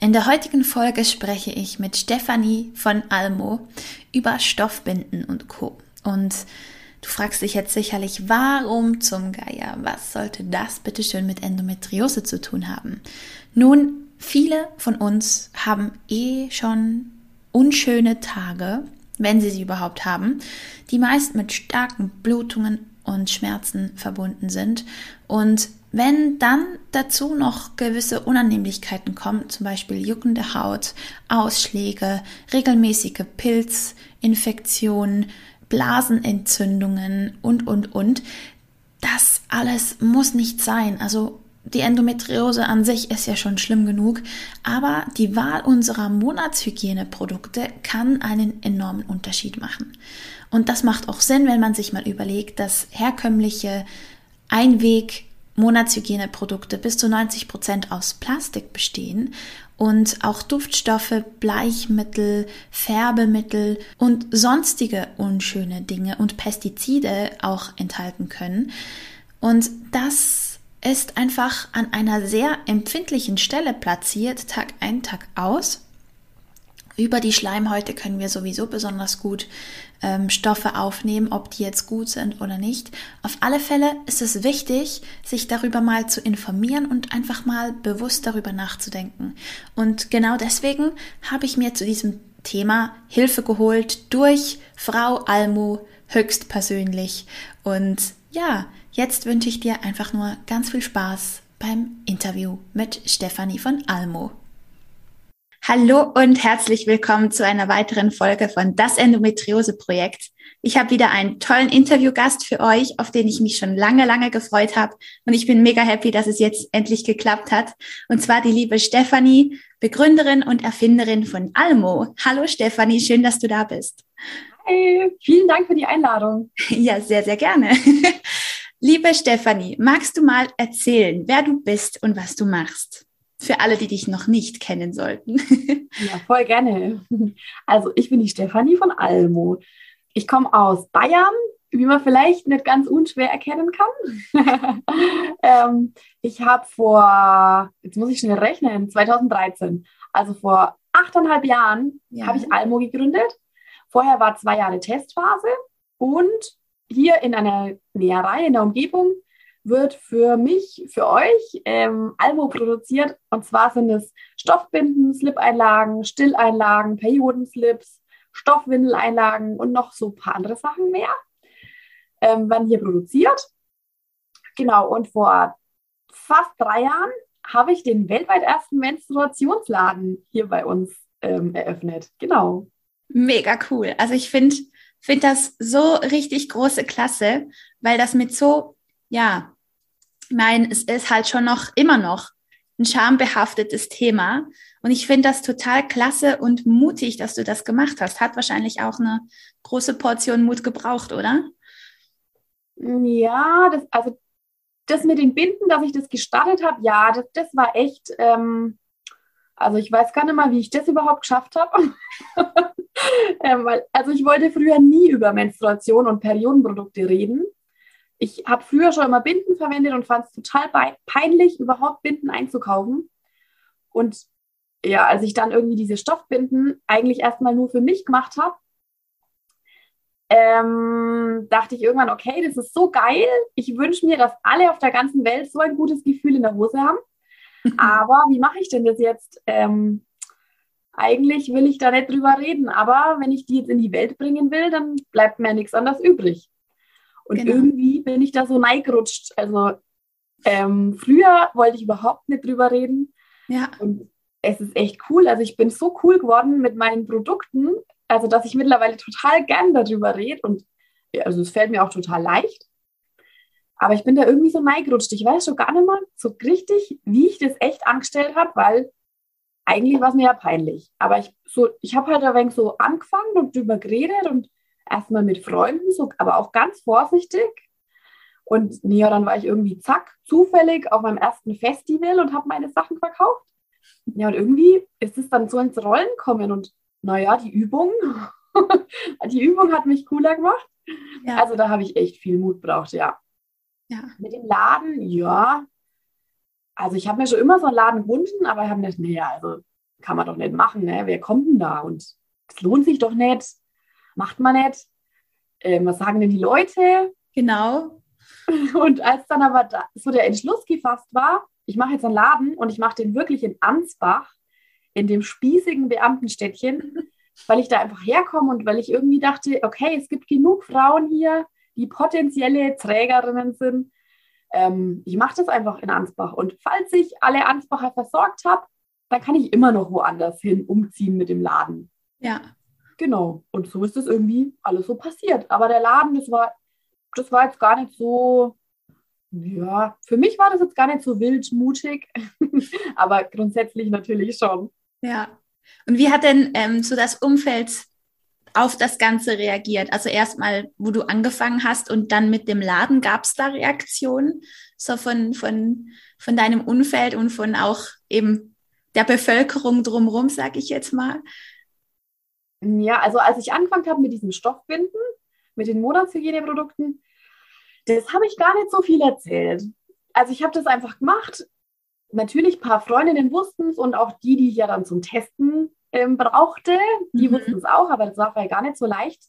In der heutigen Folge spreche ich mit Stefanie von Almo über Stoffbinden und Co. Und du fragst dich jetzt sicherlich, warum zum Geier? Was sollte das bitteschön mit Endometriose zu tun haben? Nun, viele von uns haben eh schon unschöne Tage, wenn sie sie überhaupt haben, die meist mit starken Blutungen und Schmerzen verbunden sind. Und wenn dann dazu noch gewisse Unannehmlichkeiten kommen, zum Beispiel juckende Haut, Ausschläge, regelmäßige Pilzinfektionen, Blasenentzündungen und, und, und, das alles muss nicht sein. Also die Endometriose an sich ist ja schon schlimm genug, aber die Wahl unserer Monatshygieneprodukte kann einen enormen Unterschied machen. Und das macht auch Sinn, wenn man sich mal überlegt, dass herkömmliche Einweg Monatshygieneprodukte bis zu 90 Prozent aus Plastik bestehen und auch Duftstoffe, Bleichmittel, Färbemittel und sonstige unschöne Dinge und Pestizide auch enthalten können. Und das ist einfach an einer sehr empfindlichen Stelle platziert, Tag ein, Tag aus. Über die Schleimhäute können wir sowieso besonders gut ähm, Stoffe aufnehmen, ob die jetzt gut sind oder nicht. Auf alle Fälle ist es wichtig, sich darüber mal zu informieren und einfach mal bewusst darüber nachzudenken. Und genau deswegen habe ich mir zu diesem Thema Hilfe geholt durch Frau Almo höchstpersönlich. Und ja, jetzt wünsche ich dir einfach nur ganz viel Spaß beim Interview mit Stefanie von Almo. Hallo und herzlich willkommen zu einer weiteren Folge von Das Endometriose Projekt. Ich habe wieder einen tollen Interviewgast für euch, auf den ich mich schon lange, lange gefreut habe. Und ich bin mega happy, dass es jetzt endlich geklappt hat. Und zwar die liebe Stefanie, Begründerin und Erfinderin von Almo. Hallo Stefanie, schön, dass du da bist. Hi, vielen Dank für die Einladung. Ja, sehr, sehr gerne. liebe Stefanie, magst du mal erzählen, wer du bist und was du machst? Für alle, die dich noch nicht kennen sollten. ja, voll gerne. Also ich bin die Stefanie von Almo. Ich komme aus Bayern, wie man vielleicht nicht ganz unschwer erkennen kann. ähm, ich habe vor, jetzt muss ich schnell rechnen, 2013, also vor achteinhalb Jahren, ja. habe ich Almo gegründet. Vorher war zwei Jahre Testphase und hier in einer Näherei in der Umgebung wird für mich, für euch ähm, Almo produziert. Und zwar sind es Stoffbinden, Slip-Einlagen, Stilleinlagen, Periodenslips, Stoffwindeleinlagen und noch so ein paar andere Sachen mehr. Ähm, werden hier produziert. Genau, und vor fast drei Jahren habe ich den weltweit ersten Menstruationsladen hier bei uns ähm, eröffnet. Genau. Mega cool. Also ich finde find das so richtig große Klasse, weil das mit so ja, ich meine, es ist halt schon noch immer noch ein schambehaftetes Thema. Und ich finde das total klasse und mutig, dass du das gemacht hast. Hat wahrscheinlich auch eine große Portion Mut gebraucht, oder? Ja, das, also das mit den Binden, dass ich das gestartet habe, ja, das, das war echt, ähm, also ich weiß gar nicht mal, wie ich das überhaupt geschafft habe. ähm, also ich wollte früher nie über Menstruation und Periodenprodukte reden ich habe früher schon immer Binden verwendet und fand es total peinlich, überhaupt Binden einzukaufen. Und ja, als ich dann irgendwie diese Stoffbinden eigentlich erstmal nur für mich gemacht habe, ähm, dachte ich irgendwann, okay, das ist so geil. Ich wünsche mir, dass alle auf der ganzen Welt so ein gutes Gefühl in der Hose haben. Aber wie mache ich denn das jetzt? Ähm, eigentlich will ich da nicht drüber reden, aber wenn ich die jetzt in die Welt bringen will, dann bleibt mir nichts anderes übrig. Und genau. irgendwie bin ich da so neigerutscht. Also ähm, früher wollte ich überhaupt nicht drüber reden. Ja. Und es ist echt cool. Also ich bin so cool geworden mit meinen Produkten, also dass ich mittlerweile total gern darüber rede. Und also es fällt mir auch total leicht. Aber ich bin da irgendwie so neigerutscht. Ich weiß schon gar nicht mal so richtig, wie ich das echt angestellt habe, weil eigentlich war es mir ja peinlich. Aber ich, so, ich habe halt ein wenig so angefangen und drüber geredet und erstmal mit Freunden, so, aber auch ganz vorsichtig. Und ja, dann war ich irgendwie zack, zufällig auf meinem ersten Festival und habe meine Sachen verkauft. Ja, und irgendwie ist es dann so ins Rollen kommen und naja, die Übung, die Übung hat mich cooler gemacht. Ja. Also da habe ich echt viel Mut braucht, ja. ja. Mit dem Laden, ja. Also ich habe mir schon immer so einen Laden gewünscht, aber ich habe nicht, nee, also kann man doch nicht machen, ne? Wer kommt denn da? Und es lohnt sich doch nicht, macht man nicht. Ähm, was sagen denn die Leute? Genau. Und als dann aber da, so der Entschluss gefasst war, ich mache jetzt einen Laden und ich mache den wirklich in Ansbach, in dem spießigen Beamtenstädtchen, weil ich da einfach herkomme und weil ich irgendwie dachte, okay, es gibt genug Frauen hier, die potenzielle Trägerinnen sind. Ähm, ich mache das einfach in Ansbach. Und falls ich alle Ansbacher versorgt habe, dann kann ich immer noch woanders hin umziehen mit dem Laden. Ja. Genau. Und so ist es irgendwie alles so passiert. Aber der Laden, das war, das war jetzt gar nicht so, ja, für mich war das jetzt gar nicht so wild mutig, aber grundsätzlich natürlich schon. Ja. Und wie hat denn ähm, so das Umfeld auf das Ganze reagiert? Also erstmal, wo du angefangen hast und dann mit dem Laden, gab es da Reaktionen so von, von, von deinem Umfeld und von auch eben der Bevölkerung drumherum, sage ich jetzt mal? Ja, also als ich angefangen habe mit diesem Stoffbinden, mit den Monatshygieneprodukten, das habe ich gar nicht so viel erzählt. Also ich habe das einfach gemacht. Natürlich, ein paar Freundinnen wussten es und auch die, die ich ja dann zum Testen ähm, brauchte, die mhm. wussten es auch, aber das war ja gar nicht so leicht,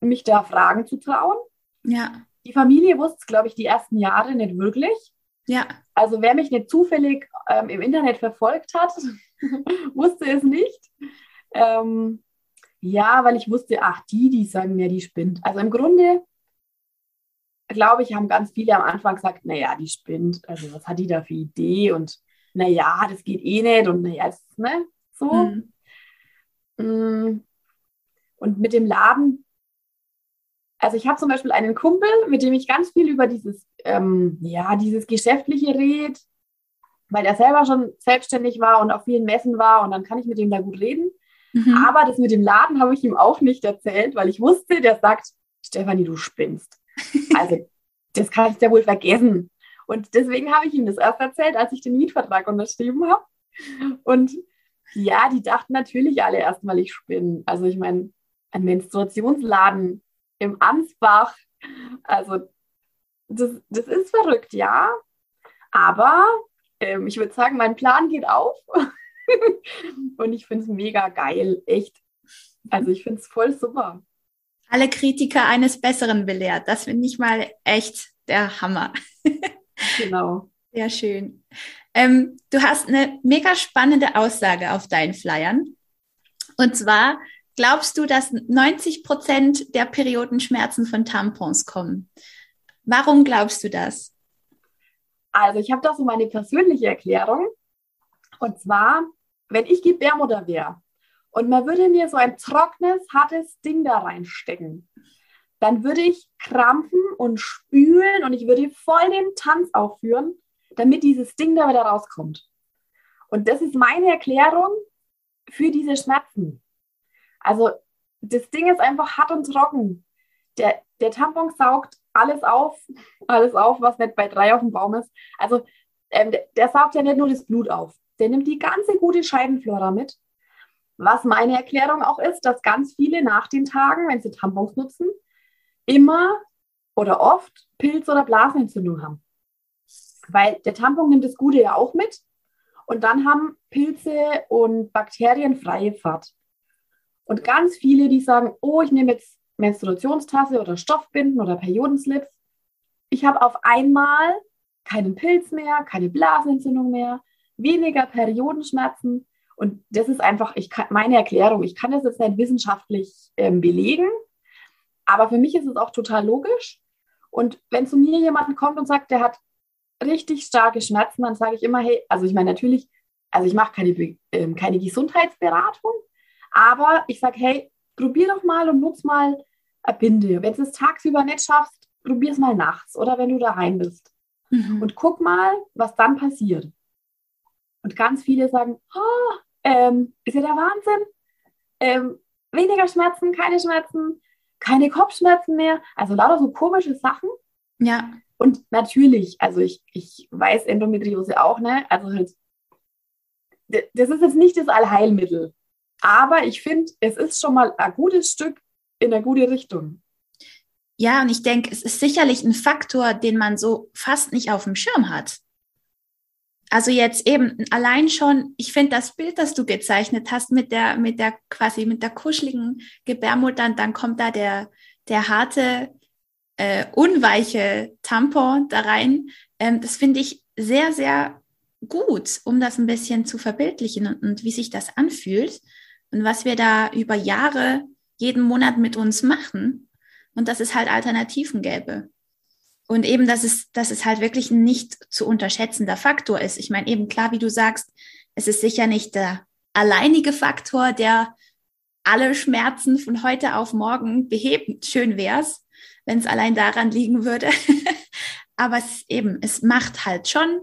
mich da Fragen zu trauen. Ja. Die Familie wusste es, glaube ich, die ersten Jahre nicht wirklich. Ja. Also wer mich nicht zufällig ähm, im Internet verfolgt hat, wusste es nicht. Ähm, ja, weil ich wusste, ach, die, die sagen mir, die spinnt. Also im Grunde, glaube ich, haben ganz viele am Anfang gesagt, naja, die spinnt. Also was hat die da für Idee? Und naja, das geht eh nicht. Und naja, ne, so. Mhm. Mm. Und mit dem Laden also ich habe zum Beispiel einen Kumpel, mit dem ich ganz viel über dieses, ähm, ja, dieses Geschäftliche rede, weil er selber schon selbstständig war und auf vielen Messen war und dann kann ich mit ihm da gut reden. Mhm. Aber das mit dem Laden habe ich ihm auch nicht erzählt, weil ich wusste, der sagt, Stefanie, du spinnst. Also das kann ich ja wohl vergessen. Und deswegen habe ich ihm das erst erzählt, als ich den Mietvertrag unterschrieben habe. Und ja, die dachten natürlich alle erstmal, ich spinne. Also ich meine, ein Menstruationsladen im Ansbach. Also das, das ist verrückt, ja. Aber ähm, ich würde sagen, mein Plan geht auf. Und ich finde es mega geil, echt. Also ich finde es voll super. Alle Kritiker eines Besseren belehrt. Das finde ich mal echt der Hammer. genau. Sehr schön. Ähm, du hast eine mega spannende Aussage auf deinen Flyern. Und zwar, glaubst du, dass 90 Prozent der Periodenschmerzen von Tampons kommen? Warum glaubst du das? Also ich habe da so meine persönliche Erklärung. Und zwar, wenn ich Gebärmutter wäre und man würde mir so ein trockenes, hartes Ding da reinstecken, dann würde ich krampfen und spülen und ich würde voll den Tanz aufführen, damit dieses Ding da wieder rauskommt. Und das ist meine Erklärung für diese Schmerzen. Also das Ding ist einfach hart und trocken. Der, der Tampon saugt alles auf, alles auf, was nicht bei drei auf dem Baum ist. Also ähm, der, der saugt ja nicht nur das Blut auf, der nimmt die ganze gute Scheidenflora mit. Was meine Erklärung auch ist, dass ganz viele nach den Tagen, wenn sie Tampons nutzen, immer oder oft Pilz- oder Blasenentzündung haben. Weil der Tampon nimmt das Gute ja auch mit und dann haben Pilze und Bakterien freie Fahrt. Und ganz viele, die sagen, oh, ich nehme jetzt Menstruationstasse oder Stoffbinden oder Periodenslips. Ich habe auf einmal keinen Pilz mehr, keine Blasenentzündung mehr, weniger Periodenschmerzen. Und das ist einfach ich kann, meine Erklärung. Ich kann das jetzt nicht wissenschaftlich ähm, belegen, aber für mich ist es auch total logisch. Und wenn zu mir jemand kommt und sagt, der hat richtig starke Schmerzen, dann sage ich immer, hey, also ich meine natürlich, also ich mache keine, äh, keine Gesundheitsberatung, aber ich sage, hey, probier doch mal und nutz mal eine Binde. Wenn du es tagsüber nicht schaffst, probier es mal nachts oder wenn du daheim bist. Mhm. Und guck mal, was dann passiert. Und ganz viele sagen, oh, Ähm, ist ja der Wahnsinn. Ähm, weniger Schmerzen, keine Schmerzen, keine Kopfschmerzen mehr. Also lauter so komische Sachen. Ja. Und natürlich, also ich, ich weiß Endometriose auch, ne? Also halt, das ist jetzt nicht das Allheilmittel. Aber ich finde, es ist schon mal ein gutes Stück in eine gute Richtung. Ja, und ich denke, es ist sicherlich ein Faktor, den man so fast nicht auf dem Schirm hat. Also jetzt eben allein schon, ich finde das Bild, das du gezeichnet hast mit der, mit der quasi mit der kuscheligen Gebärmutter, dann kommt da der, der harte, äh, unweiche Tampon da rein. Ähm, das finde ich sehr, sehr gut, um das ein bisschen zu verbildlichen und, und wie sich das anfühlt und was wir da über Jahre jeden Monat mit uns machen und dass es halt Alternativen gäbe. Und eben, dass es, dass es halt wirklich ein nicht zu unterschätzender Faktor ist. Ich meine, eben klar, wie du sagst, es ist sicher nicht der alleinige Faktor, der alle Schmerzen von heute auf morgen behebt. Schön wär's, wenn es allein daran liegen würde. Aber es eben, es macht halt schon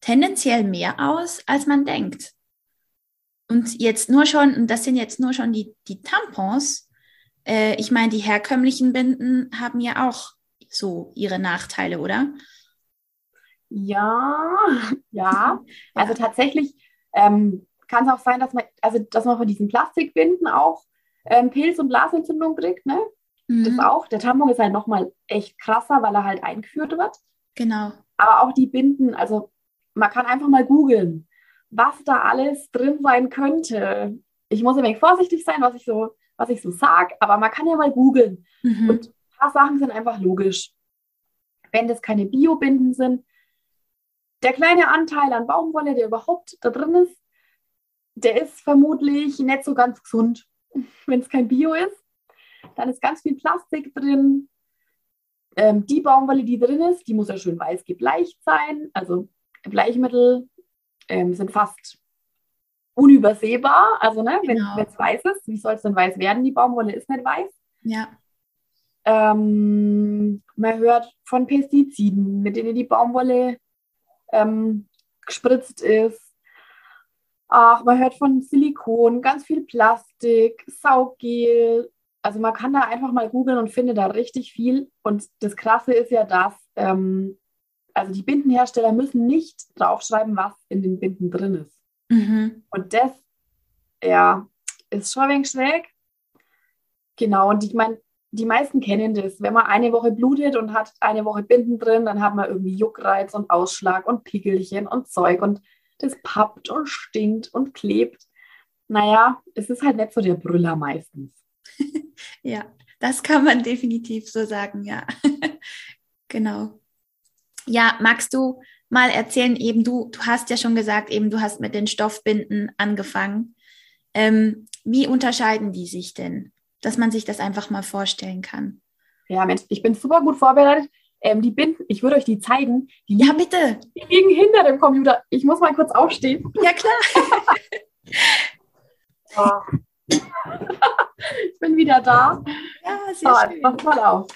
tendenziell mehr aus, als man denkt. Und jetzt nur schon, und das sind jetzt nur schon die, die Tampons. Äh, ich meine, die herkömmlichen Binden haben ja auch so ihre Nachteile, oder? Ja, ja. Also tatsächlich ähm, kann es auch sein, dass man, also dass man von diesen Plastikbinden auch ähm, Pilz- und Blasenentzündung kriegt, ne? Mhm. Das auch. Der Tampon ist halt nochmal echt krasser, weil er halt eingeführt wird. Genau. Aber auch die Binden, also man kann einfach mal googeln, was da alles drin sein könnte. Ich muss ein wenig vorsichtig sein, was ich so, was ich so sage, aber man kann ja mal googeln. Mhm. Und paar Sachen sind einfach logisch. Wenn das keine Biobinden sind, der kleine Anteil an Baumwolle, der überhaupt da drin ist, der ist vermutlich nicht so ganz gesund. Wenn es kein Bio ist, dann ist ganz viel Plastik drin. Ähm, die Baumwolle, die drin ist, die muss ja schön weiß gebleicht sein. Also Bleichmittel ähm, sind fast unübersehbar. Also ne, genau. wenn es weiß ist, wie soll es denn weiß werden? Die Baumwolle ist nicht weiß. Ja. Ähm, man hört von Pestiziden, mit denen die Baumwolle ähm, gespritzt ist. Ach, man hört von Silikon, ganz viel Plastik, Sauggel. Also man kann da einfach mal googeln und findet da richtig viel. Und das Krasse ist ja, dass ähm, also die Bindenhersteller müssen nicht draufschreiben, was in den Binden drin ist. Mhm. Und das, ja, ist schon ein wenig schräg. Genau, und ich meine, die meisten kennen das. Wenn man eine Woche blutet und hat eine Woche Binden drin, dann hat man irgendwie Juckreiz und Ausschlag und Pickelchen und Zeug und das pappt und stinkt und klebt. Naja, es ist halt nicht so der Brüller meistens. ja, das kann man definitiv so sagen, ja. genau. Ja, magst du mal erzählen, eben du, du hast ja schon gesagt, eben du hast mit den Stoffbinden angefangen. Ähm, wie unterscheiden die sich denn? Dass man sich das einfach mal vorstellen kann. Ja, Mensch, ich bin super gut vorbereitet. Ähm, die Binden, ich würde euch die zeigen. Die ja, bitte. Die liegen hinter dem Computer. Ich muss mal kurz aufstehen. Ja, klar. ich bin wieder da. Ja, sehr oh, schön. Mach mal auf.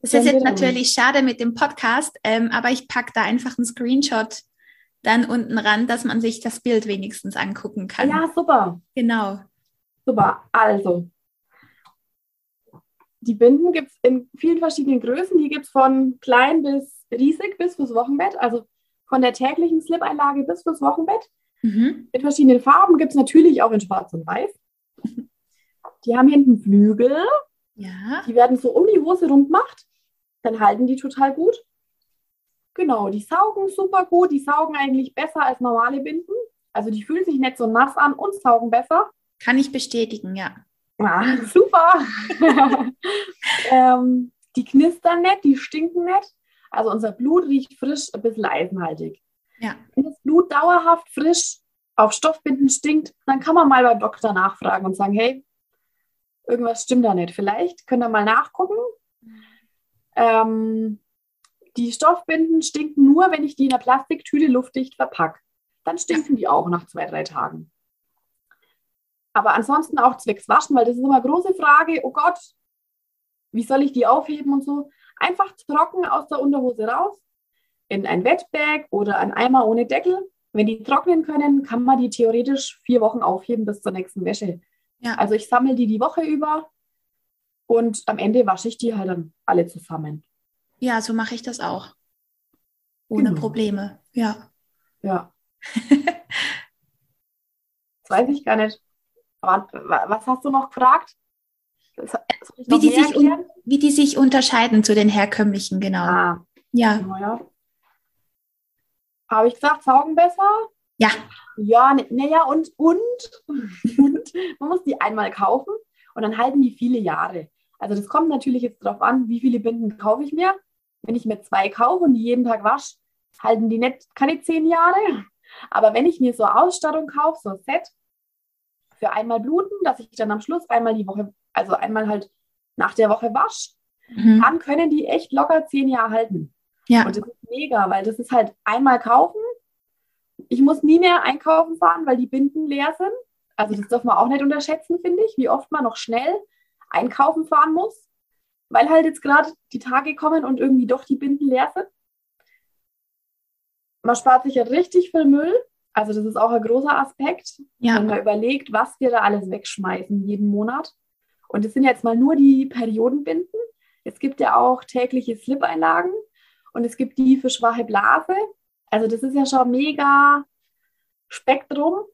Das ist jetzt natürlich schade mit dem Podcast, ähm, aber ich packe da einfach einen Screenshot dann unten ran, dass man sich das Bild wenigstens angucken kann. Ja, super. Genau. Super, also. Die Binden gibt es in vielen verschiedenen Größen. Die gibt es von klein bis riesig bis fürs Wochenbett. Also von der täglichen Slip-Einlage bis fürs Wochenbett. Mhm. In verschiedenen Farben gibt es natürlich auch in Schwarz und Weiß. Die haben hinten Flügel. Ja. Die werden so um die Hose rund gemacht. Dann halten die total gut. Genau, die saugen super gut. Die saugen eigentlich besser als normale Binden. Also die fühlen sich nicht so nass an und saugen besser. Kann ich bestätigen, ja. Ah, super. ähm, die knistern nicht, die stinken nicht. Also unser Blut riecht frisch, ein bisschen eisenhaltig. Ja. Wenn das Blut dauerhaft frisch auf Stoffbinden stinkt, dann kann man mal beim Doktor nachfragen und sagen, hey, irgendwas stimmt da nicht. Vielleicht könnt ihr mal nachgucken. Ähm, die Stoffbinden stinken nur, wenn ich die in einer Plastiktüte luftdicht verpacke. Dann stinken die auch nach zwei, drei Tagen. Aber ansonsten auch zwecks Waschen, weil das ist immer eine große Frage, oh Gott, wie soll ich die aufheben und so. Einfach trocken aus der Unterhose raus, in ein Wetbag oder ein Eimer ohne Deckel wenn die trocknen können, kann man die theoretisch vier Wochen aufheben bis zur nächsten Wäsche. Ja. Also ich sammle die die Woche über und am Ende wasche ich die halt dann alle zusammen. Ja, so mache ich das auch. Ohne genau. Probleme, ja. Ja. das weiß ich gar nicht. Was hast du noch gefragt? Wie die, sich wie die sich unterscheiden zu den herkömmlichen, genau. Ah, ja. Ja. Habe ich gesagt, saugen besser? Ja. Ja, naja, und, und, und man muss die einmal kaufen und dann halten die viele Jahre. Also das kommt natürlich jetzt darauf an, wie viele Binden kaufe ich mir. Wenn ich mir zwei kaufe und die jeden Tag wasche, halten die nicht keine zehn Jahre. Aber wenn ich mir so Ausstattung kaufe, so ein Set für einmal bluten, dass ich dann am Schluss einmal die Woche, also einmal halt nach der Woche wasche, mhm. dann können die echt locker zehn Jahre halten. Ja. Und das ist mega, weil das ist halt einmal kaufen. Ich muss nie mehr einkaufen fahren, weil die Binden leer sind. Also das darf man auch nicht unterschätzen, finde ich, wie oft man noch schnell einkaufen fahren muss, weil halt jetzt gerade die Tage kommen und irgendwie doch die Binden leer sind. Man spart sich ja richtig viel Müll. Also das ist auch ein großer Aspekt, ja. wenn man überlegt, was wir da alles wegschmeißen jeden Monat. Und es sind jetzt mal nur die Periodenbinden. Es gibt ja auch tägliche Slip-Einlagen und es gibt die für schwache Blase. Also das ist ja schon mega Spektrum.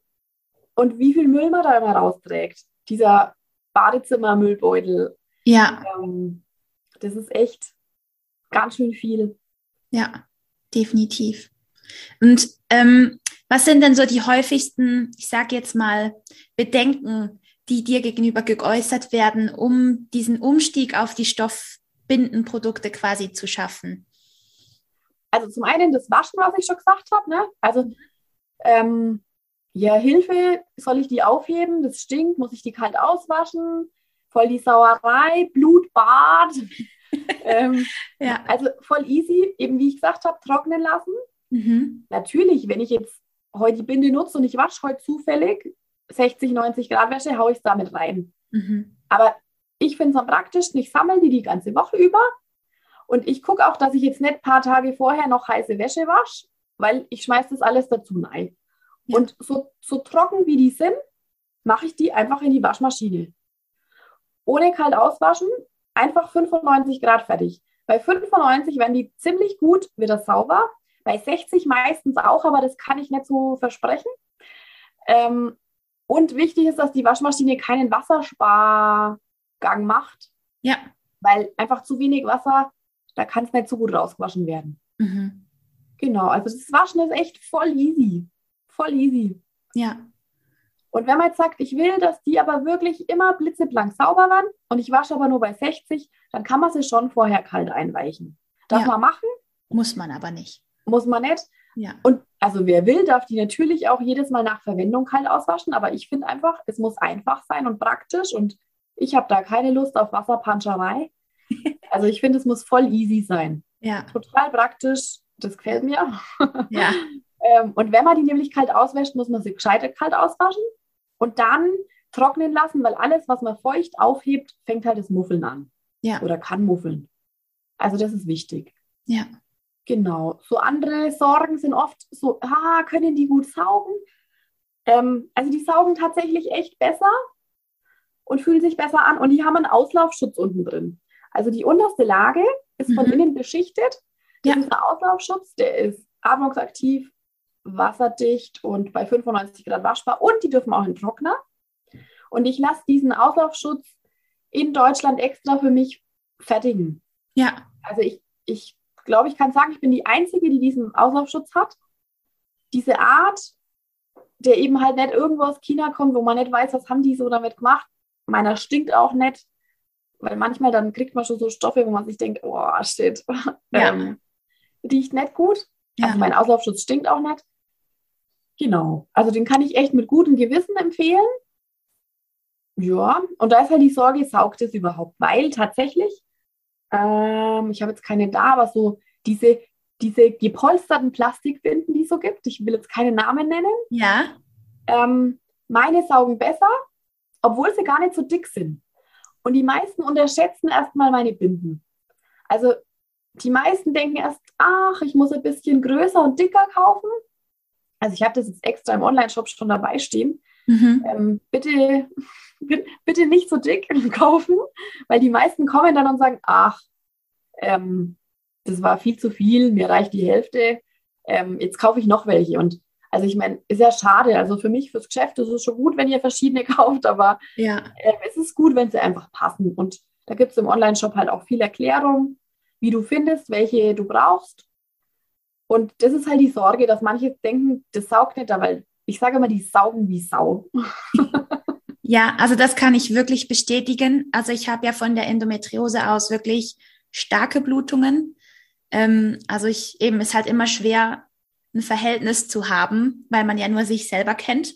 Und wie viel Müll man da immer rausträgt. Dieser Badezimmermüllbeutel. Ja. Ähm, das ist echt ganz schön viel. Ja, definitiv. Und ähm, was sind denn so die häufigsten, ich sage jetzt mal, Bedenken, die dir gegenüber geäußert werden, um diesen Umstieg auf die Stoffbindenprodukte quasi zu schaffen? Also zum einen das Waschen, was ich schon gesagt habe. Ne? Also ähm, ja, Hilfe, soll ich die aufheben? Das stinkt, muss ich die kalt auswaschen? Voll die Sauerei, Blutbad. ähm, ja. Also voll easy, eben wie ich gesagt habe, trocknen lassen. Mhm. Natürlich, wenn ich jetzt heute die Binde nutze und ich wasche heute zufällig 60, 90 Grad Wäsche, haue ich es damit rein. Mhm. Aber ich finde es am praktischsten, ich sammle die die ganze Woche über und ich gucke auch, dass ich jetzt nicht ein paar Tage vorher noch heiße Wäsche wasche, weil ich schmeiße das alles dazu rein. Ja. Und so, so trocken wie die sind, mache ich die einfach in die Waschmaschine. Ohne kalt auswaschen, einfach 95 Grad fertig. Bei 95 werden die ziemlich gut wieder sauber. Bei 60 meistens auch, aber das kann ich nicht so versprechen. Ähm, und wichtig ist, dass die Waschmaschine keinen Wasserspargang macht. Ja. Weil einfach zu wenig Wasser, da kann es nicht so gut rausgewaschen werden. Mhm. Genau, also das Waschen ist echt voll easy voll easy. Ja. Und wenn man jetzt sagt, ich will, dass die aber wirklich immer blitzeblank sauber waren und ich wasche aber nur bei 60, dann kann man sie schon vorher kalt einweichen. Darf ja. man machen? Muss man aber nicht. Muss man nicht. Ja. Und also wer will, darf die natürlich auch jedes Mal nach Verwendung kalt auswaschen, aber ich finde einfach, es muss einfach sein und praktisch und ich habe da keine Lust auf Wasserpanscherei. also ich finde, es muss voll easy sein. Ja. Total praktisch. Das gefällt mir. Ja. Ähm, und wenn man die nämlich kalt auswäscht, muss man sie gescheit kalt auswaschen und dann trocknen lassen, weil alles, was man feucht aufhebt, fängt halt das Muffeln an. Ja. Oder kann muffeln. Also das ist wichtig. Ja. Genau. So andere Sorgen sind oft so, ah, können die gut saugen? Ähm, also die saugen tatsächlich echt besser und fühlen sich besser an und die haben einen Auslaufschutz unten drin. Also die unterste Lage ist von mhm. innen beschichtet. Das ja. ist ein Auslaufschutz, der ist atmungsaktiv, wasserdicht und bei 95 Grad waschbar und die dürfen auch in Trockner. Und ich lasse diesen Auslaufschutz in Deutschland extra für mich fertigen. Ja. Also ich, ich glaube, ich kann sagen, ich bin die Einzige, die diesen Auslaufschutz hat. Diese Art, der eben halt nicht irgendwo aus China kommt, wo man nicht weiß, was haben die so damit gemacht. Meiner stinkt auch nicht, weil manchmal dann kriegt man schon so Stoffe, wo man sich denkt, oh, shit. Ja. Ähm, riecht nicht gut. Ja. Also mein Auslaufschutz stinkt auch nicht. Genau. Also den kann ich echt mit gutem Gewissen empfehlen. Ja, und da ist halt die Sorge, saugt es überhaupt? Weil tatsächlich, ähm, ich habe jetzt keine da, aber so diese, diese gepolsterten Plastikbinden, die es so gibt, ich will jetzt keine Namen nennen. Ja. Ähm, meine saugen besser, obwohl sie gar nicht so dick sind. Und die meisten unterschätzen erstmal meine Binden. Also die meisten denken erst, ach, ich muss ein bisschen größer und dicker kaufen. Also ich habe das jetzt extra im Online-Shop schon dabei stehen. Mhm. Ähm, bitte, bitte nicht so dick kaufen, weil die meisten kommen dann und sagen, ach, ähm, das war viel zu viel, mir reicht die Hälfte, ähm, jetzt kaufe ich noch welche. Und also ich meine, ist ja schade. Also für mich, fürs Geschäft ist es schon gut, wenn ihr verschiedene kauft, aber ja. äh, es ist gut, wenn sie einfach passen. Und da gibt es im Online-Shop halt auch viel Erklärung, wie du findest, welche du brauchst. Und das ist halt die Sorge, dass manche denken, das saugt nicht, weil ich sage immer, die saugen wie Sau. ja, also das kann ich wirklich bestätigen. Also ich habe ja von der Endometriose aus wirklich starke Blutungen. Ähm, also ich eben ist halt immer schwer, ein Verhältnis zu haben, weil man ja nur sich selber kennt.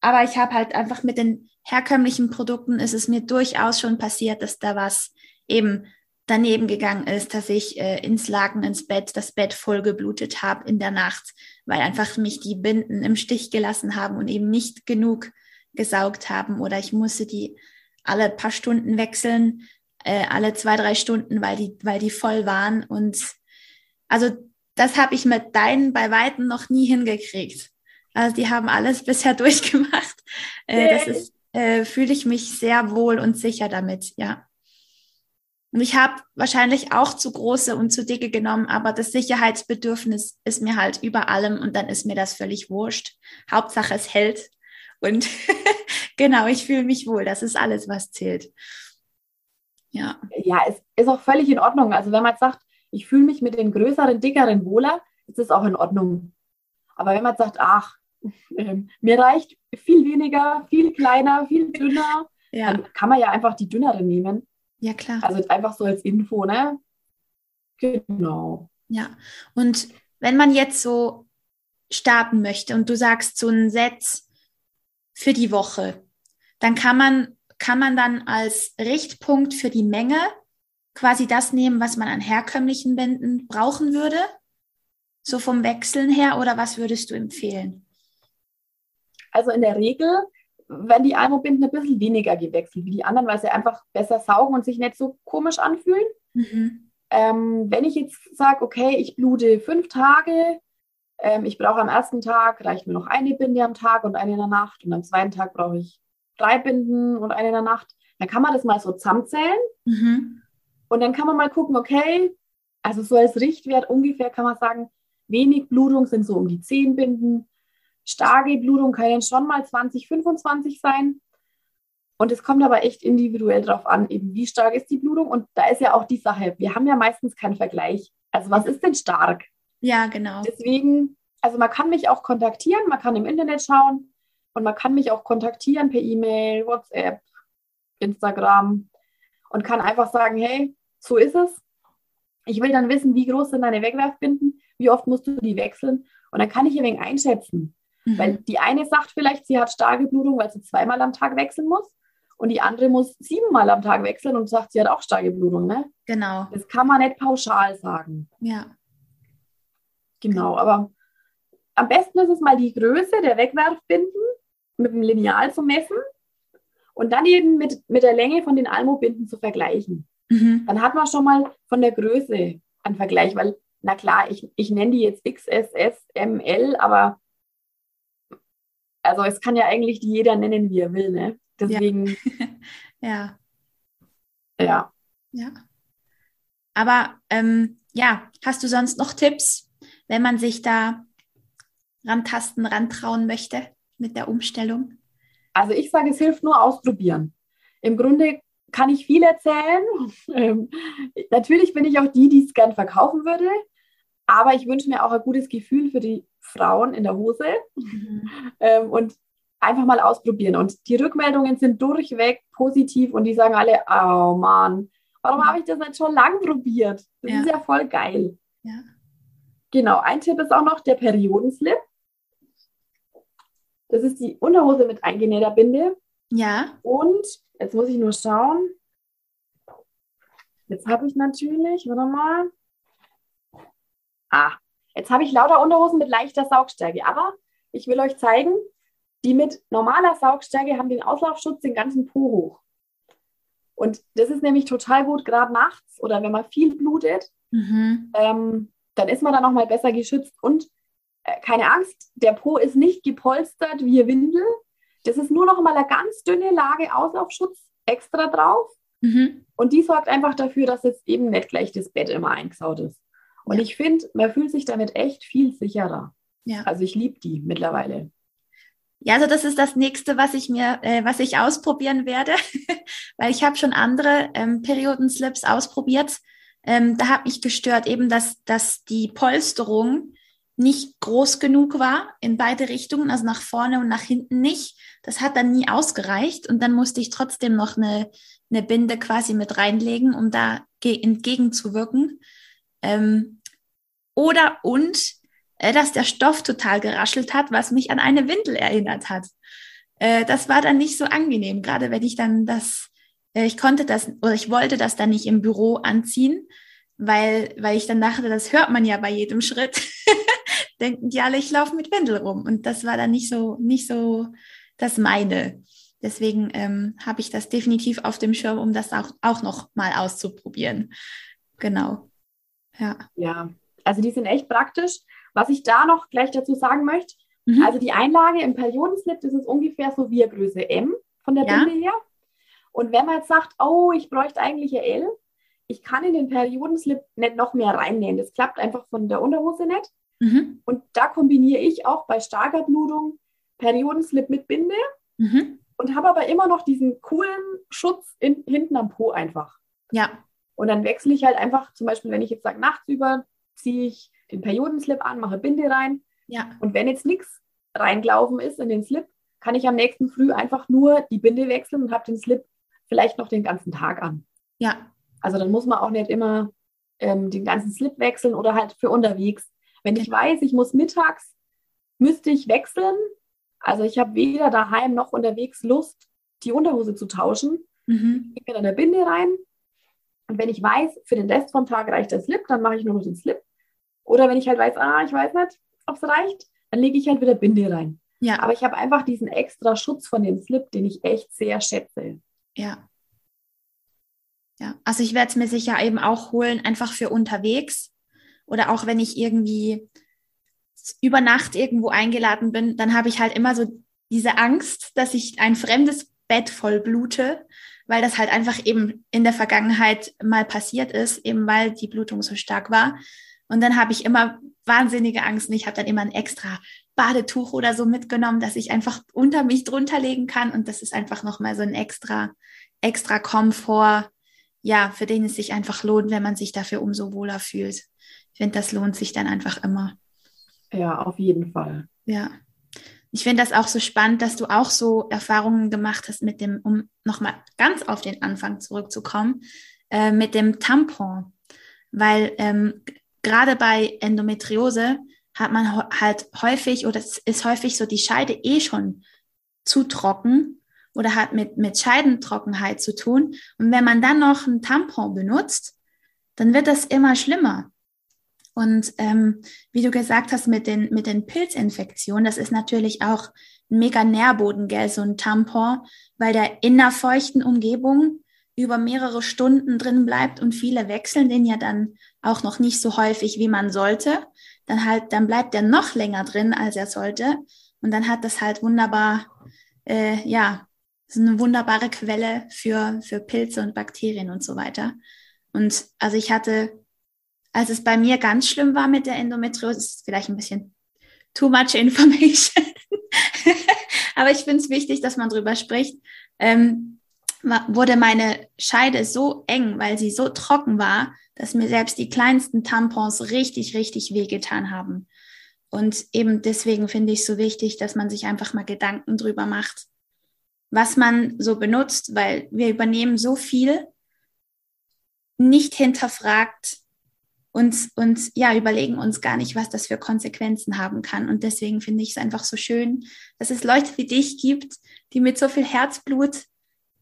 Aber ich habe halt einfach mit den herkömmlichen Produkten ist es mir durchaus schon passiert, dass da was eben daneben gegangen ist, dass ich äh, ins Laken, ins Bett, das Bett voll geblutet habe in der Nacht, weil einfach mich die Binden im Stich gelassen haben und eben nicht genug gesaugt haben oder ich musste die alle paar Stunden wechseln, äh, alle zwei, drei Stunden, weil die, weil die voll waren und also das habe ich mit deinen bei Weitem noch nie hingekriegt. Also die haben alles bisher durchgemacht. Äh, das ist, äh, fühle ich mich sehr wohl und sicher damit, ja. Und ich habe wahrscheinlich auch zu große und zu dicke genommen, aber das Sicherheitsbedürfnis ist mir halt über allem und dann ist mir das völlig wurscht. Hauptsache es hält. Und genau, ich fühle mich wohl. Das ist alles, was zählt. Ja. Ja, es ist auch völlig in Ordnung. Also wenn man sagt, ich fühle mich mit den größeren, dickeren wohler, ist das auch in Ordnung. Aber wenn man sagt, ach, äh, mir reicht viel weniger, viel kleiner, viel dünner, ja. dann kann man ja einfach die dünneren nehmen. Ja, klar. Also einfach so als Info, ne? Genau. Ja, und wenn man jetzt so starten möchte und du sagst so ein Set für die Woche, dann kann man, kann man dann als Richtpunkt für die Menge quasi das nehmen, was man an herkömmlichen Bänden brauchen würde? So vom Wechseln her oder was würdest du empfehlen? Also in der Regel werden die Almobinden ein bisschen weniger gewechselt wie die anderen, weil sie einfach besser saugen und sich nicht so komisch anfühlen. Mhm. Ähm, wenn ich jetzt sage, okay, ich blute fünf Tage, ähm, ich brauche am ersten Tag, reicht mir noch eine Binde am Tag und eine in der Nacht und am zweiten Tag brauche ich drei Binden und eine in der Nacht, dann kann man das mal so zusammenzählen. Mhm. Und dann kann man mal gucken, okay, also so als Richtwert ungefähr kann man sagen, wenig Blutung sind so um die 10 Binden. Starke Blutung können schon mal 20, 25 sein. Und es kommt aber echt individuell darauf an, eben wie stark ist die Blutung. Und da ist ja auch die Sache, wir haben ja meistens keinen Vergleich. Also was ist denn stark? Ja, genau. Deswegen, also man kann mich auch kontaktieren, man kann im Internet schauen und man kann mich auch kontaktieren per E-Mail, WhatsApp, Instagram und kann einfach sagen, hey, so ist es. Ich will dann wissen, wie groß sind deine Wegwerfbinden, wie oft musst du die wechseln. Und dann kann ich ein wenig einschätzen. Mhm. Weil die eine sagt vielleicht, sie hat starke Blutung, weil sie zweimal am Tag wechseln muss. Und die andere muss siebenmal am Tag wechseln und sagt, sie hat auch starke Blutung. Ne? Genau. Das kann man nicht pauschal sagen. Ja. Genau, aber am besten ist es mal die Größe der Wegwerfbinden mit dem Lineal zu messen und dann eben mit, mit der Länge von den Almobinden zu vergleichen. Mhm. Dann hat man schon mal von der Größe einen Vergleich, weil, na klar, ich, ich nenne die jetzt XSS, ML, aber also es kann ja eigentlich die jeder nennen, wie er will, ne? Deswegen. Ja. ja. Ja. Ja. Aber ähm, ja, hast du sonst noch Tipps, wenn man sich da rantasten, rantrauen möchte mit der Umstellung? Also ich sage, es hilft nur ausprobieren. Im Grunde kann ich viel erzählen. Ähm, natürlich bin ich auch die, die es gern verkaufen würde, aber ich wünsche mir auch ein gutes Gefühl für die Frauen in der Hose mhm. ähm, und einfach mal ausprobieren. Und die Rückmeldungen sind durchweg positiv und die sagen alle, oh Mann, warum habe ich das nicht schon lang probiert? Das ja. ist ja voll geil. Ja. Genau, ein Tipp ist auch noch der Periodenslip. Das ist die Unterhose mit eingenähter Binde. Ja. Und jetzt muss ich nur schauen. Jetzt habe ich natürlich, warte mal. Ah, jetzt habe ich lauter Unterhosen mit leichter Saugstärke. Aber ich will euch zeigen, die mit normaler Saugstärke haben den Auslaufschutz den ganzen Po hoch. Und das ist nämlich total gut, gerade nachts oder wenn man viel blutet, mhm. ähm, dann ist man da nochmal besser geschützt. Und äh, keine Angst, der Po ist nicht gepolstert wie eine Windel. Das ist nur noch mal eine ganz dünne Lage Auslaufschutz extra drauf. Mhm. Und die sorgt einfach dafür, dass jetzt eben nicht gleich das Bett immer eingesaut ist. Und ich finde, man fühlt sich damit echt viel sicherer. Ja. Also ich liebe die mittlerweile. Ja, also das ist das nächste, was ich mir, äh, was ich ausprobieren werde, weil ich habe schon andere ähm, Periodenslips ausprobiert. Ähm, da hat mich gestört eben, dass, dass die Polsterung nicht groß genug war in beide Richtungen, also nach vorne und nach hinten nicht. Das hat dann nie ausgereicht und dann musste ich trotzdem noch eine, eine Binde quasi mit reinlegen, um da entgegenzuwirken. Ähm, oder und äh, dass der Stoff total geraschelt hat, was mich an eine Windel erinnert hat. Äh, das war dann nicht so angenehm, gerade wenn ich dann das, äh, ich konnte das oder ich wollte das dann nicht im Büro anziehen, weil, weil ich dann dachte, das hört man ja bei jedem Schritt. Denken die alle, ich laufe mit Windel rum. Und das war dann nicht so, nicht so das meine. Deswegen ähm, habe ich das definitiv auf dem Schirm, um das auch, auch noch mal auszuprobieren. Genau. Ja. Ja, also die sind echt praktisch. Was ich da noch gleich dazu sagen möchte, mhm. also die Einlage im Periodenslip, das ist ungefähr so wie Größe M von der ja. Binde her. Und wenn man jetzt sagt, oh, ich bräuchte eigentlich eine L, ich kann in den Periodenslip nicht noch mehr reinnähen. Das klappt einfach von der Unterhose nicht. Mhm. Und da kombiniere ich auch bei starker Blutung Periodenslip mit Binde mhm. und habe aber immer noch diesen coolen Schutz in, hinten am Po einfach. Ja. Und dann wechsle ich halt einfach, zum Beispiel, wenn ich jetzt sage, nachts über ziehe ich den Periodenslip an, mache Binde rein. Ja. Und wenn jetzt nichts reingelaufen ist in den Slip, kann ich am nächsten Früh einfach nur die Binde wechseln und habe den Slip vielleicht noch den ganzen Tag an. Ja. Also dann muss man auch nicht immer ähm, den ganzen Slip wechseln oder halt für unterwegs. Wenn ich weiß, ich muss mittags, müsste ich wechseln. Also ich habe weder daheim noch unterwegs Lust, die Unterhose zu tauschen. Mhm. Ich mir dann eine Binde rein. Und wenn ich weiß, für den Rest vom Tag reicht der Slip, dann mache ich nur noch den Slip. Oder wenn ich halt weiß, ah, ich weiß nicht, ob es reicht, dann lege ich halt wieder Binde rein. Ja. Aber ich habe einfach diesen extra Schutz von dem Slip, den ich echt sehr schätze. Ja. Ja, also ich werde es mir sicher eben auch holen, einfach für unterwegs. Oder auch wenn ich irgendwie über Nacht irgendwo eingeladen bin, dann habe ich halt immer so diese Angst, dass ich ein fremdes Bett voll blute, weil das halt einfach eben in der Vergangenheit mal passiert ist, eben weil die Blutung so stark war. Und dann habe ich immer wahnsinnige Angst und ich habe dann immer ein extra Badetuch oder so mitgenommen, dass ich einfach unter mich drunter legen kann. Und das ist einfach nochmal so ein extra, extra Komfort, ja, für den es sich einfach lohnt, wenn man sich dafür umso wohler fühlt. Ich finde, das lohnt sich dann einfach immer. Ja, auf jeden Fall. Ja. Ich finde das auch so spannend, dass du auch so Erfahrungen gemacht hast mit dem, um nochmal ganz auf den Anfang zurückzukommen, äh, mit dem Tampon. Weil ähm, gerade bei Endometriose hat man halt häufig oder es ist häufig so die Scheide eh schon zu trocken oder hat mit, mit Scheidentrockenheit zu tun. Und wenn man dann noch ein Tampon benutzt, dann wird das immer schlimmer. Und ähm, wie du gesagt hast, mit den, mit den Pilzinfektionen, das ist natürlich auch ein mega Nährboden, gell, so ein Tampon, weil der in einer feuchten Umgebung über mehrere Stunden drin bleibt und viele wechseln den ja dann auch noch nicht so häufig, wie man sollte, dann halt, dann bleibt er noch länger drin, als er sollte. Und dann hat das halt wunderbar, äh, ja, so eine wunderbare Quelle für, für Pilze und Bakterien und so weiter. Und also ich hatte, als es bei mir ganz schlimm war mit der Endometriose, ist vielleicht ein bisschen too much information. Aber ich finde es wichtig, dass man drüber spricht. Ähm, wurde meine Scheide so eng, weil sie so trocken war, dass mir selbst die kleinsten Tampons richtig, richtig wehgetan haben. Und eben deswegen finde ich es so wichtig, dass man sich einfach mal Gedanken drüber macht, was man so benutzt, weil wir übernehmen so viel, nicht hinterfragt und, und ja, überlegen uns gar nicht, was das für Konsequenzen haben kann. Und deswegen finde ich es einfach so schön, dass es Leute wie dich gibt, die mit so viel Herzblut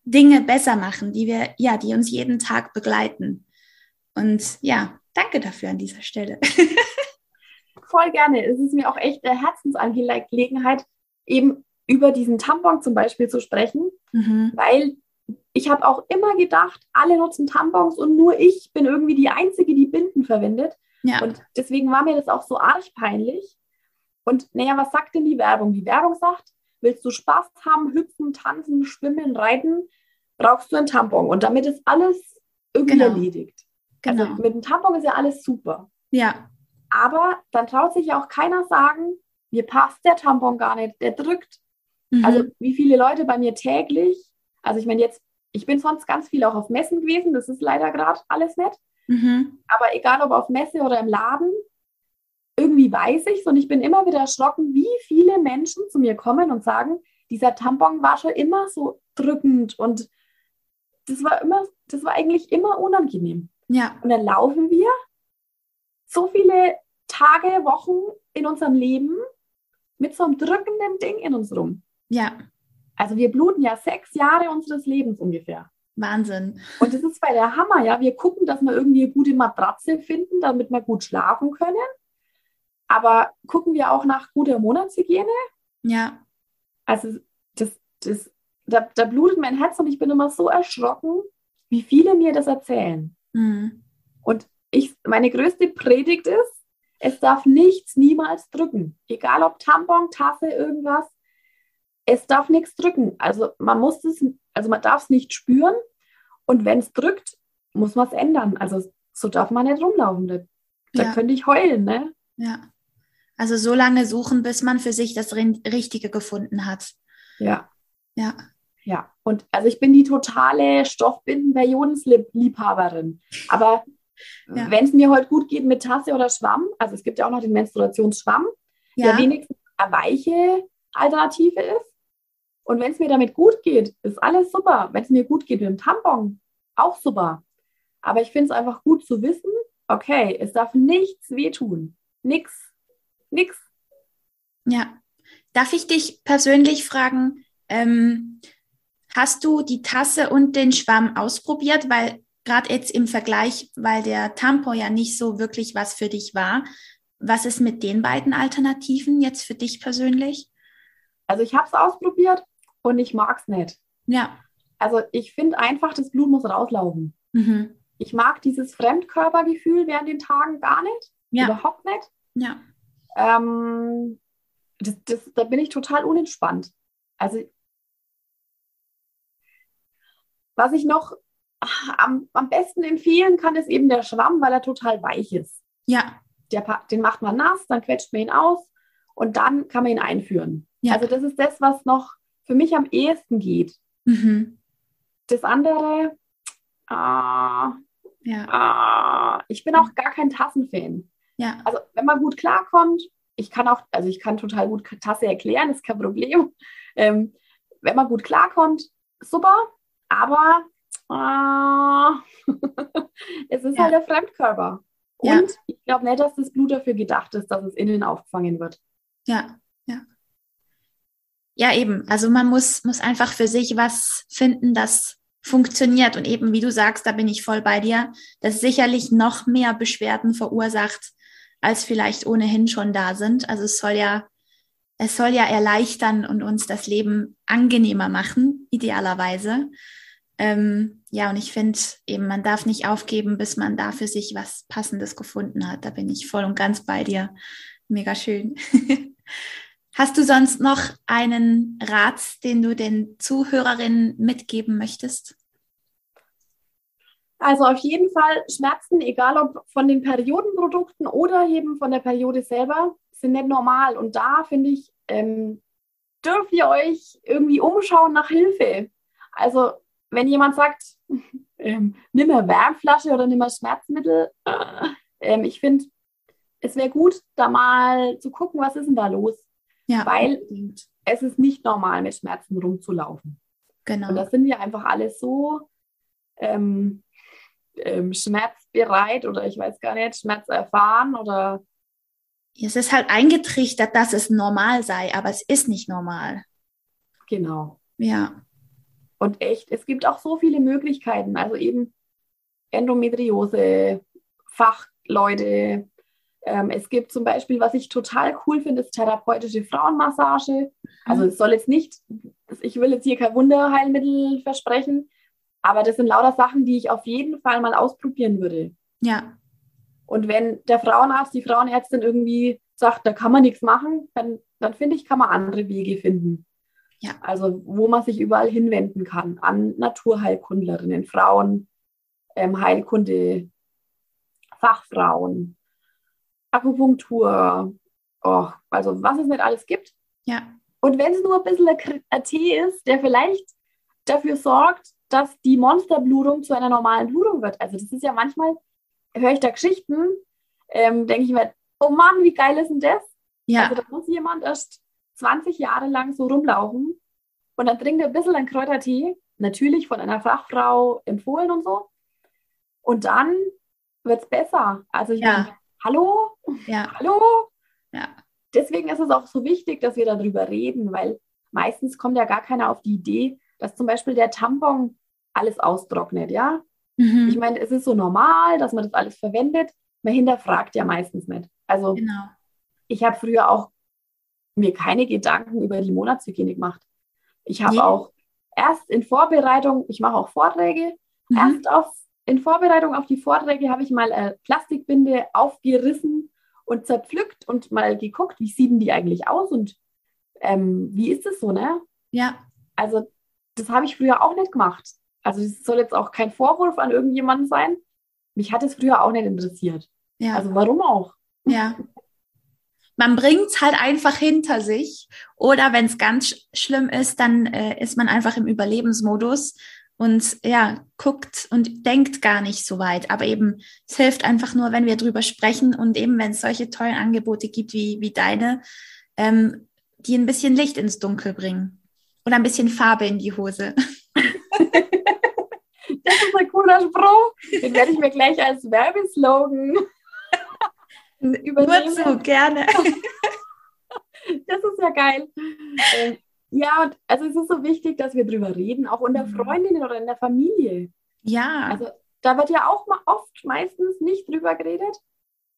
Dinge besser machen, die wir, ja, die uns jeden Tag begleiten. Und ja, danke dafür an dieser Stelle. Voll gerne. Es ist mir auch echt eine Herzensangelegenheit, eben über diesen Tampon zum Beispiel zu sprechen, mhm. weil ich habe auch immer gedacht, alle nutzen Tampons und nur ich bin irgendwie die Einzige, die Binden verwendet. Ja. Und deswegen war mir das auch so arg peinlich. Und naja, was sagt denn die Werbung? Die Werbung sagt, willst du Spaß haben, hüpfen, tanzen, schwimmen, reiten, brauchst du einen Tampon. Und damit ist alles irgendwie genau. erledigt. Also genau. Also mit dem Tampon ist ja alles super. Ja. Aber dann traut sich ja auch keiner sagen, mir passt der Tampon gar nicht, der drückt. Mhm. Also wie viele Leute bei mir täglich, also ich meine jetzt, ich bin sonst ganz viel auch auf Messen gewesen, das ist leider gerade alles nett. Mhm. Aber egal ob auf Messe oder im Laden, irgendwie weiß ich es und ich bin immer wieder erschrocken, wie viele Menschen zu mir kommen und sagen, dieser Tampon war schon immer so drückend und das war immer, das war eigentlich immer unangenehm. Ja. Und dann laufen wir so viele Tage, Wochen in unserem Leben mit so einem drückenden Ding in uns rum. Ja. Also wir bluten ja sechs Jahre unseres Lebens ungefähr. Wahnsinn. Und das ist bei der Hammer, ja. Wir gucken, dass wir irgendwie eine gute Matratze finden, damit wir gut schlafen können. Aber gucken wir auch nach guter Monatshygiene? Ja. Also das, das, da, da blutet mein Herz und ich bin immer so erschrocken, wie viele mir das erzählen. Mhm. Und ich, meine größte Predigt ist, es darf nichts niemals drücken. Egal ob Tampon, Tasse, irgendwas. Es darf nichts drücken. Also man muss es, also man darf es nicht spüren. Und wenn es drückt, muss man es ändern. Also so darf man nicht rumlaufen. Da, da ja. könnte ich heulen, ne? Ja. Also so lange suchen, bis man für sich das Richtige gefunden hat. Ja. Ja. Ja. Und also ich bin die totale Stoffbinden-Verjonsliebhaberin. Aber ja. wenn es mir heute gut geht mit Tasse oder Schwamm, also es gibt ja auch noch den Menstruationsschwamm, ja. der wenigstens eine weiche Alternative ist. Und wenn es mir damit gut geht, ist alles super. Wenn es mir gut geht mit dem Tampon, auch super. Aber ich finde es einfach gut zu wissen, okay, es darf nichts wehtun. Nix nix. Ja. Darf ich dich persönlich fragen, ähm, hast du die Tasse und den Schwamm ausprobiert? Weil gerade jetzt im Vergleich, weil der Tampon ja nicht so wirklich was für dich war. Was ist mit den beiden Alternativen jetzt für dich persönlich? Also ich habe es ausprobiert und ich mag es nicht. Ja. Also ich finde einfach, das Blut muss rauslaufen. Mhm. Ich mag dieses Fremdkörpergefühl während den Tagen gar nicht. Ja. Überhaupt nicht. Ja. Ähm, das, das, da bin ich total unentspannt. Also, was ich noch am, am besten empfehlen kann, ist eben der Schwamm, weil er total weich ist. Ja. Der, den macht man nass, dann quetscht man ihn aus und dann kann man ihn einführen. Ja. Also das ist das, was noch für mich am ehesten geht. Mhm. Das andere, ah, ja. ah, ich bin auch gar kein Tassenfan. Ja. Also wenn man gut klarkommt, ich kann auch, also ich kann total gut Tasse erklären, ist kein Problem. Ähm, wenn man gut klarkommt, super, aber äh, es ist ja. halt der Fremdkörper. Und ja. ich glaube nicht, dass das Blut dafür gedacht ist, dass es innen aufgefangen wird. Ja, ja. Eben. Also man muss, muss einfach für sich was finden, das funktioniert. Und eben, wie du sagst, da bin ich voll bei dir, das sicherlich noch mehr Beschwerden verursacht, als vielleicht ohnehin schon da sind. Also es soll ja, es soll ja erleichtern und uns das Leben angenehmer machen, idealerweise. Ähm, ja, und ich finde eben, man darf nicht aufgeben, bis man da für sich was Passendes gefunden hat. Da bin ich voll und ganz bei dir. Mega schön. Hast du sonst noch einen Rat, den du den Zuhörerinnen mitgeben möchtest? Also auf jeden Fall Schmerzen, egal ob von den Periodenprodukten oder eben von der Periode selber, sind nicht normal. Und da finde ich, ähm, dürft ihr euch irgendwie umschauen nach Hilfe. Also wenn jemand sagt, ähm, nimm eine Wärmflasche oder nimm mal Schmerzmittel, äh, ähm, ich finde, es wäre gut, da mal zu gucken, was ist denn da los. Ja, Weil es ist nicht normal, mit Schmerzen rumzulaufen. Genau. Und da sind wir einfach alle so ähm, ähm, schmerzbereit oder ich weiß gar nicht, Schmerz erfahren oder. Es ist halt eingetrichtert, dass es normal sei, aber es ist nicht normal. Genau. Ja. Und echt, es gibt auch so viele Möglichkeiten. Also eben Endometriose, Fachleute. Ähm, es gibt zum Beispiel, was ich total cool finde, ist therapeutische Frauenmassage. Also es soll jetzt nicht, ich will jetzt hier kein Wunderheilmittel versprechen, aber das sind lauter Sachen, die ich auf jeden Fall mal ausprobieren würde. Ja. Und wenn der Frauenarzt, die Frauenärztin irgendwie sagt, da kann man nichts machen, dann, dann finde ich, kann man andere Wege finden. Ja. Also wo man sich überall hinwenden kann, an Naturheilkundlerinnen, Frauen, ähm, Heilkunde, Fachfrauen, Akupunktur, oh, also was es nicht alles gibt. Ja. Und wenn es nur ein bisschen ein Tee ist, der vielleicht dafür sorgt, dass die Monsterblutung zu einer normalen Blutung wird. Also das ist ja manchmal, höre ich da Geschichten, ähm, denke ich mir, oh Mann, wie geil ist denn das? Ja. Also da muss jemand erst 20 Jahre lang so rumlaufen und dann trinkt er ein bisschen einen Kräutertee, natürlich von einer Fachfrau empfohlen und so. Und dann wird es besser. Also ich ja. meine, hallo? Ja. Hallo? Ja. Deswegen ist es auch so wichtig, dass wir darüber reden, weil meistens kommt ja gar keiner auf die Idee, dass zum Beispiel der Tampon alles austrocknet, ja? Mhm. Ich meine, es ist so normal, dass man das alles verwendet. Man hinterfragt ja meistens nicht. Also genau. ich habe früher auch mir keine Gedanken über die Monatshygiene gemacht. Ich habe nee. auch erst in Vorbereitung, ich mache auch Vorträge, mhm. erst auf, in Vorbereitung auf die Vorträge habe ich mal eine Plastikbinde aufgerissen und zerpflückt und mal geguckt, wie sieht denn die eigentlich aus und ähm, wie ist es so, ne? Ja. Also das habe ich früher auch nicht gemacht. Also es soll jetzt auch kein Vorwurf an irgendjemanden sein. Mich hat es früher auch nicht interessiert. Ja. Also warum auch? Ja. Man bringt es halt einfach hinter sich. Oder wenn es ganz schlimm ist, dann äh, ist man einfach im Überlebensmodus und ja, guckt und denkt gar nicht so weit. Aber eben, es hilft einfach nur, wenn wir drüber sprechen und eben, wenn es solche tollen Angebote gibt wie, wie deine, ähm, die ein bisschen Licht ins Dunkel bringen. Oder ein bisschen Farbe in die Hose. Das ist ein cooler Spruch. Den werde ich mir gleich als Werbeslogan übernehmen. Nur zu, gerne. Das ist ja geil. Ja, also es ist so wichtig, dass wir drüber reden, auch unter mhm. Freundinnen oder in der Familie. Ja. Also da wird ja auch mal oft meistens nicht drüber geredet.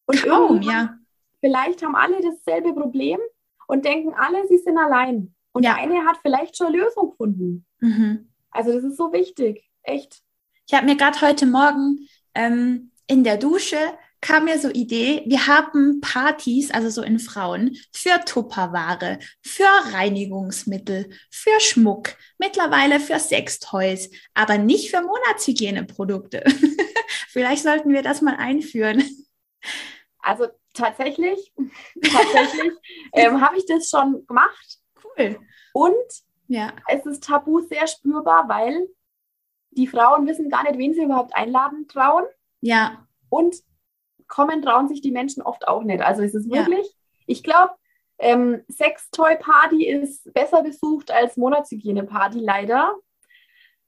Und Kaum, ja. Vielleicht haben alle dasselbe Problem und denken alle, sie sind allein. Und ja. der eine hat vielleicht schon eine Lösung gefunden. Mhm. Also das ist so wichtig, echt. Ich habe mir gerade heute Morgen ähm, in der Dusche kam mir so Idee, wir haben Partys, also so in Frauen, für Tupperware, für Reinigungsmittel, für Schmuck, mittlerweile für Sextoys, aber nicht für Monatshygieneprodukte. Vielleicht sollten wir das mal einführen. Also tatsächlich, tatsächlich ähm, habe ich das schon gemacht. Cool. Und ja. es ist tabu sehr spürbar, weil die Frauen wissen gar nicht, wen sie überhaupt einladen trauen. Ja. Und kommen trauen sich die Menschen oft auch nicht. Also es ist wirklich, ja. ich glaube, ähm, Sextoy-Party ist besser besucht als Monatshygiene-Party leider.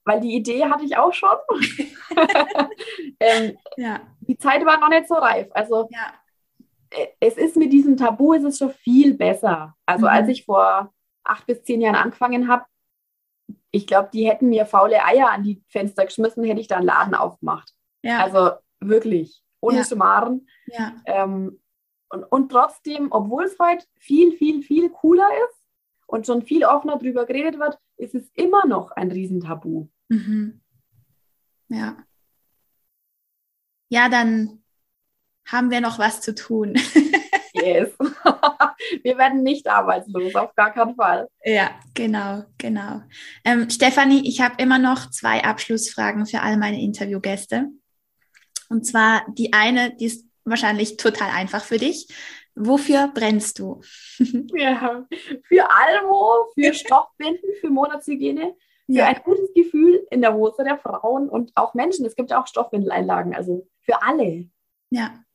Weil die Idee hatte ich auch schon. ähm, ja. Die Zeit war noch nicht so reif. Also ja. Äh, es ist mit diesem Tabu, es ist schon viel besser. Also mhm. als ich vor acht bis zehn Jahren angefangen habe, ich glaube, die hätten mir faule Eier an die Fenster geschmissen, hätte ich da einen Laden aufgemacht. Ja. Also wirklich, ohne ja. Schmarren. Ja. Ähm, und, und trotzdem, obwohl es heute viel, viel, viel cooler ist und schon viel offener drüber geredet wird, ist es immer noch ein Riesentabu. Mhm. Ja. Ja, dann haben wir noch was zu tun. Yes. Wir werden nicht arbeitslos, auf gar keinen Fall. Ja, genau, genau. Ähm, Stefanie, ich habe immer noch zwei Abschlussfragen für all meine Interviewgäste. Und zwar die eine, die ist wahrscheinlich total einfach für dich. Wofür brennst du? ja, für Almo, für Stoffbinden, für Monatshygiene, für ja. ein gutes Gefühl in der Hose der Frauen und auch Menschen. Es gibt ja auch Stoffwindeleinlagen, also für alle. Ja,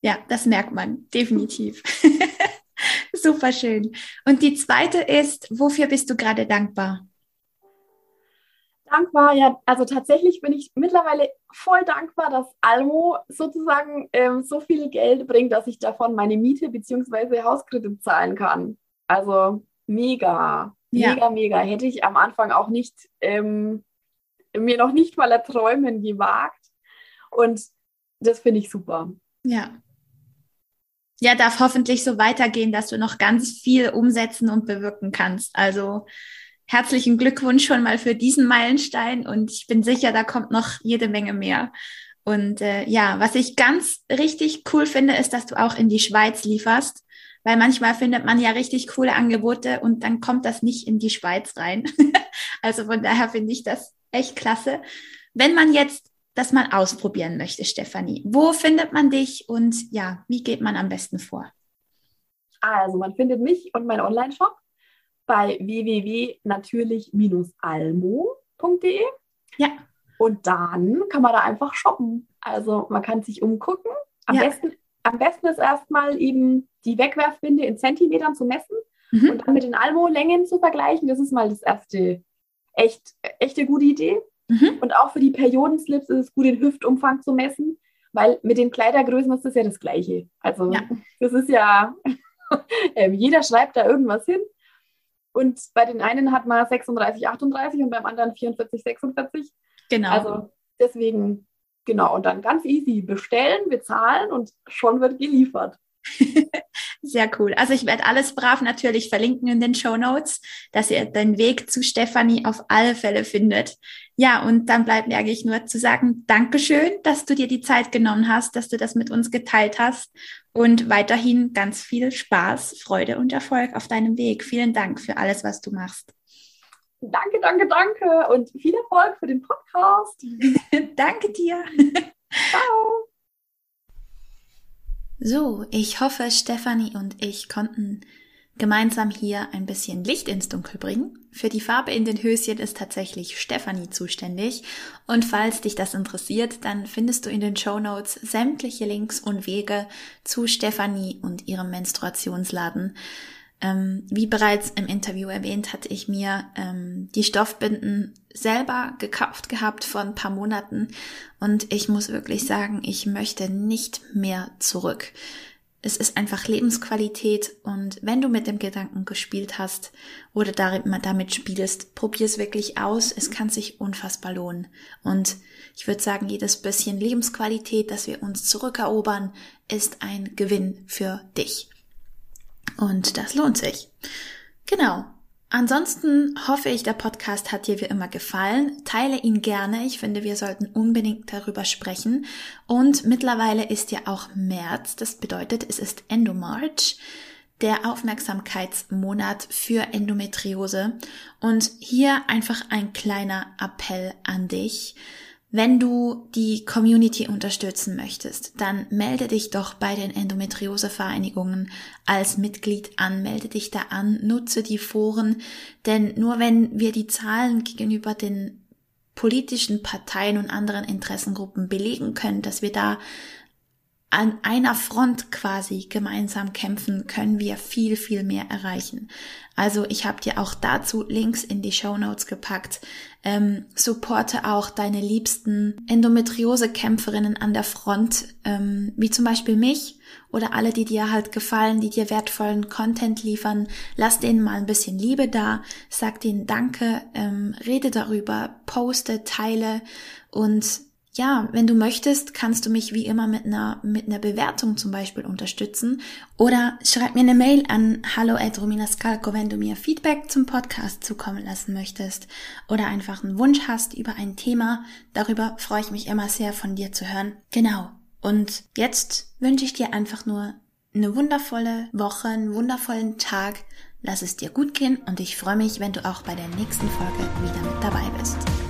ja, das merkt man definitiv. Super schön. Und die zweite ist, wofür bist du gerade dankbar? Dankbar, ja, also tatsächlich bin ich mittlerweile voll dankbar, dass Almo sozusagen ähm, so viel Geld bringt, dass ich davon meine Miete bzw. Hauskredit zahlen kann. Also mega, ja. mega, mega. Hätte ich am Anfang auch nicht, ähm, mir noch nicht mal erträumen gewagt. Und das finde ich super. Ja, ja, darf hoffentlich so weitergehen, dass du noch ganz viel umsetzen und bewirken kannst. Also herzlichen Glückwunsch schon mal für diesen Meilenstein und ich bin sicher, da kommt noch jede Menge mehr. Und äh, ja, was ich ganz richtig cool finde, ist, dass du auch in die Schweiz lieferst, weil manchmal findet man ja richtig coole Angebote und dann kommt das nicht in die Schweiz rein. also von daher finde ich das echt klasse. Wenn man jetzt das mal ausprobieren möchte, Stefanie, wo findet man dich und ja, wie geht man am besten vor? Also man findet mich und meinen Online-Shop bei www.natürlich-almo.de. Ja. Und dann kann man da einfach shoppen. Also man kann sich umgucken. Am, ja. besten, am besten ist erstmal eben die Wegwerfbinde in Zentimetern zu messen mhm. und dann mit den Almo-Längen zu vergleichen. Das ist mal das erste echt, echte gute Idee. Mhm. Und auch für die Periodenslips ist es gut, den Hüftumfang zu messen, weil mit den Kleidergrößen ist das ja das Gleiche. Also ja. das ist ja, ähm, jeder schreibt da irgendwas hin. Und bei den einen hat man 36, 38 und beim anderen 44, 46. Genau. Also deswegen, genau. Und dann ganz easy bestellen, bezahlen und schon wird geliefert. Sehr cool. Also ich werde alles brav natürlich verlinken in den Show Notes, dass ihr den Weg zu Stefanie auf alle Fälle findet. Ja, und dann bleibt mir eigentlich nur zu sagen, Dankeschön, dass du dir die Zeit genommen hast, dass du das mit uns geteilt hast und weiterhin ganz viel Spaß, Freude und Erfolg auf deinem Weg. Vielen Dank für alles, was du machst. Danke, danke, danke und viel Erfolg für den Podcast. danke dir. Ciao. So, ich hoffe, Stefanie und ich konnten gemeinsam hier ein bisschen Licht ins Dunkel bringen. Für die Farbe in den Höschen ist tatsächlich Stefanie zuständig. Und falls dich das interessiert, dann findest du in den Show Notes sämtliche Links und Wege zu Stefanie und ihrem Menstruationsladen. Ähm, wie bereits im Interview erwähnt, hatte ich mir ähm, die Stoffbinden selber gekauft gehabt vor ein paar Monaten und ich muss wirklich sagen, ich möchte nicht mehr zurück. Es ist einfach Lebensqualität und wenn du mit dem Gedanken gespielt hast oder damit spielst, probier es wirklich aus. Es kann sich unfassbar lohnen. Und ich würde sagen, jedes bisschen Lebensqualität, das wir uns zurückerobern, ist ein Gewinn für dich. Und das lohnt sich. Genau. Ansonsten hoffe ich, der Podcast hat dir wie immer gefallen. Teile ihn gerne. Ich finde, wir sollten unbedingt darüber sprechen. Und mittlerweile ist ja auch März. Das bedeutet, es ist Endomarch, der Aufmerksamkeitsmonat für Endometriose. Und hier einfach ein kleiner Appell an dich. Wenn du die Community unterstützen möchtest, dann melde dich doch bei den Endometriosevereinigungen als Mitglied an, melde dich da an, nutze die Foren, denn nur wenn wir die Zahlen gegenüber den politischen Parteien und anderen Interessengruppen belegen können, dass wir da an einer Front quasi gemeinsam kämpfen, können wir viel, viel mehr erreichen. Also ich habe dir auch dazu Links in die Show Notes gepackt. Ähm, supporte auch deine liebsten Endometriose-Kämpferinnen an der Front, ähm, wie zum Beispiel mich oder alle, die dir halt gefallen, die dir wertvollen Content liefern. Lass denen mal ein bisschen Liebe da, sag denen Danke, ähm, rede darüber, poste, teile und ja, wenn du möchtest, kannst du mich wie immer mit einer, mit einer Bewertung zum Beispiel unterstützen oder schreib mir eine Mail an hallo hallo@rominascalco, wenn du mir Feedback zum Podcast zukommen lassen möchtest oder einfach einen Wunsch hast über ein Thema. Darüber freue ich mich immer sehr von dir zu hören. Genau. Und jetzt wünsche ich dir einfach nur eine wundervolle Woche, einen wundervollen Tag. Lass es dir gut gehen und ich freue mich, wenn du auch bei der nächsten Folge wieder mit dabei bist.